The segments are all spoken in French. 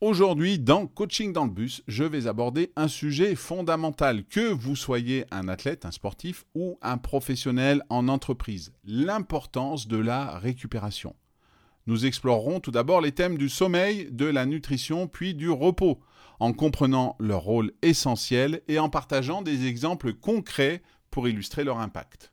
Aujourd'hui, dans Coaching dans le bus, je vais aborder un sujet fondamental, que vous soyez un athlète, un sportif ou un professionnel en entreprise, l'importance de la récupération. Nous explorerons tout d'abord les thèmes du sommeil, de la nutrition, puis du repos, en comprenant leur rôle essentiel et en partageant des exemples concrets pour illustrer leur impact.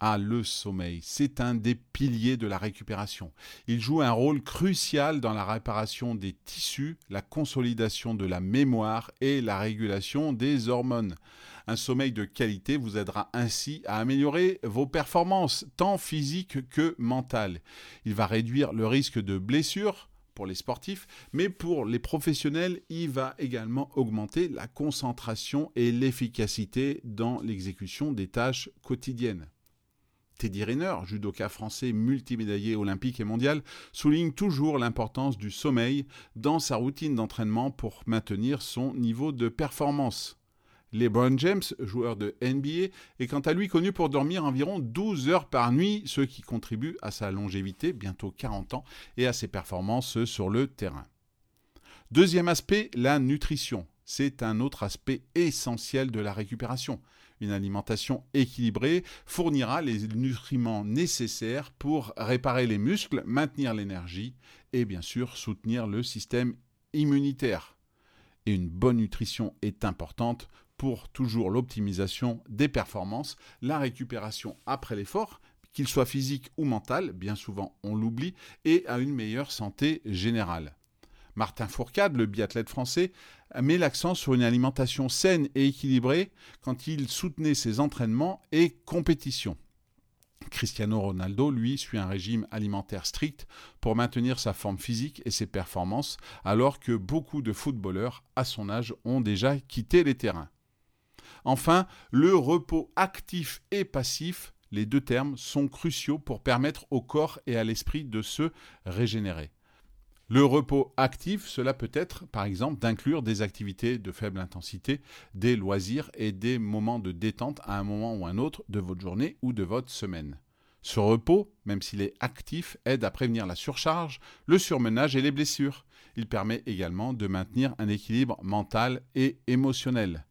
Ah, le sommeil, c'est un des piliers de la récupération. Il joue un rôle crucial dans la réparation des tissus, la consolidation de la mémoire et la régulation des hormones. Un sommeil de qualité vous aidera ainsi à améliorer vos performances, tant physiques que mentales. Il va réduire le risque de blessures, pour les sportifs, mais pour les professionnels, il va également augmenter la concentration et l'efficacité dans l'exécution des tâches quotidiennes. Teddy Riner, judoka français multimédaillé olympique et mondial, souligne toujours l'importance du sommeil dans sa routine d'entraînement pour maintenir son niveau de performance. LeBron James, joueur de NBA, est quant à lui connu pour dormir environ 12 heures par nuit, ce qui contribue à sa longévité, bientôt 40 ans, et à ses performances sur le terrain. Deuxième aspect, la nutrition. C'est un autre aspect essentiel de la récupération. Une alimentation équilibrée fournira les nutriments nécessaires pour réparer les muscles, maintenir l'énergie et bien sûr soutenir le système immunitaire. Et une bonne nutrition est importante pour toujours l'optimisation des performances, la récupération après l'effort, qu'il soit physique ou mental, bien souvent on l'oublie, et à une meilleure santé générale. Martin Fourcade, le biathlète français, met l'accent sur une alimentation saine et équilibrée quand il soutenait ses entraînements et compétitions. Cristiano Ronaldo, lui, suit un régime alimentaire strict pour maintenir sa forme physique et ses performances, alors que beaucoup de footballeurs à son âge ont déjà quitté les terrains. Enfin, le repos actif et passif, les deux termes sont cruciaux pour permettre au corps et à l'esprit de se régénérer. Le repos actif, cela peut être par exemple d'inclure des activités de faible intensité, des loisirs et des moments de détente à un moment ou un autre de votre journée ou de votre semaine. Ce repos, même s'il est actif, aide à prévenir la surcharge, le surmenage et les blessures. Il permet également de maintenir un équilibre mental et émotionnel.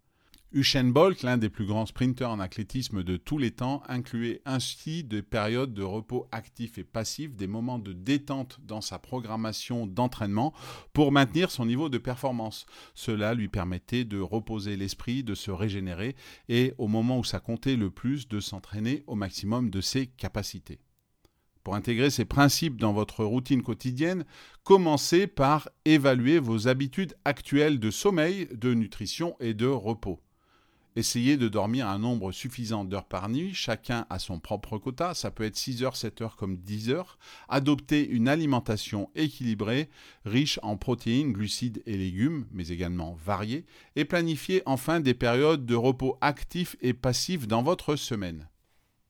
Usain Bolt, l'un des plus grands sprinteurs en athlétisme de tous les temps, incluait ainsi des périodes de repos actif et passif, des moments de détente dans sa programmation d'entraînement pour maintenir son niveau de performance. Cela lui permettait de reposer l'esprit, de se régénérer et, au moment où ça comptait le plus, de s'entraîner au maximum de ses capacités. Pour intégrer ces principes dans votre routine quotidienne, commencez par évaluer vos habitudes actuelles de sommeil, de nutrition et de repos. Essayez de dormir un nombre suffisant d'heures par nuit, chacun a son propre quota, ça peut être 6 heures, 7 heures comme 10 heures. Adoptez une alimentation équilibrée, riche en protéines, glucides et légumes, mais également variée, et planifiez enfin des périodes de repos actifs et passifs dans votre semaine.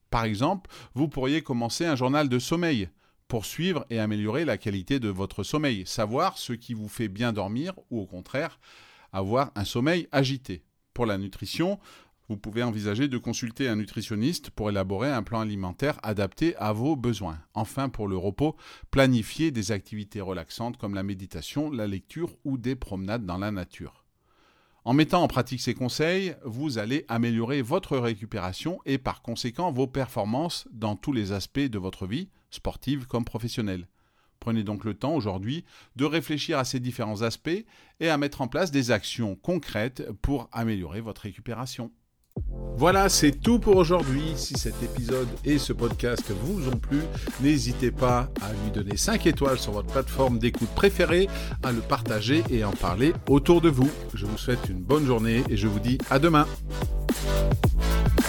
Par exemple, vous pourriez commencer un journal de sommeil pour suivre et améliorer la qualité de votre sommeil, savoir ce qui vous fait bien dormir ou au contraire avoir un sommeil agité. Pour la nutrition, vous pouvez envisager de consulter un nutritionniste pour élaborer un plan alimentaire adapté à vos besoins. Enfin, pour le repos, planifiez des activités relaxantes comme la méditation, la lecture ou des promenades dans la nature. En mettant en pratique ces conseils, vous allez améliorer votre récupération et par conséquent vos performances dans tous les aspects de votre vie, sportive comme professionnelle. Prenez donc le temps aujourd'hui de réfléchir à ces différents aspects et à mettre en place des actions concrètes pour améliorer votre récupération. Voilà, c'est tout pour aujourd'hui. Si cet épisode et ce podcast vous ont plu, n'hésitez pas à lui donner 5 étoiles sur votre plateforme d'écoute préférée, à le partager et en parler autour de vous. Je vous souhaite une bonne journée et je vous dis à demain.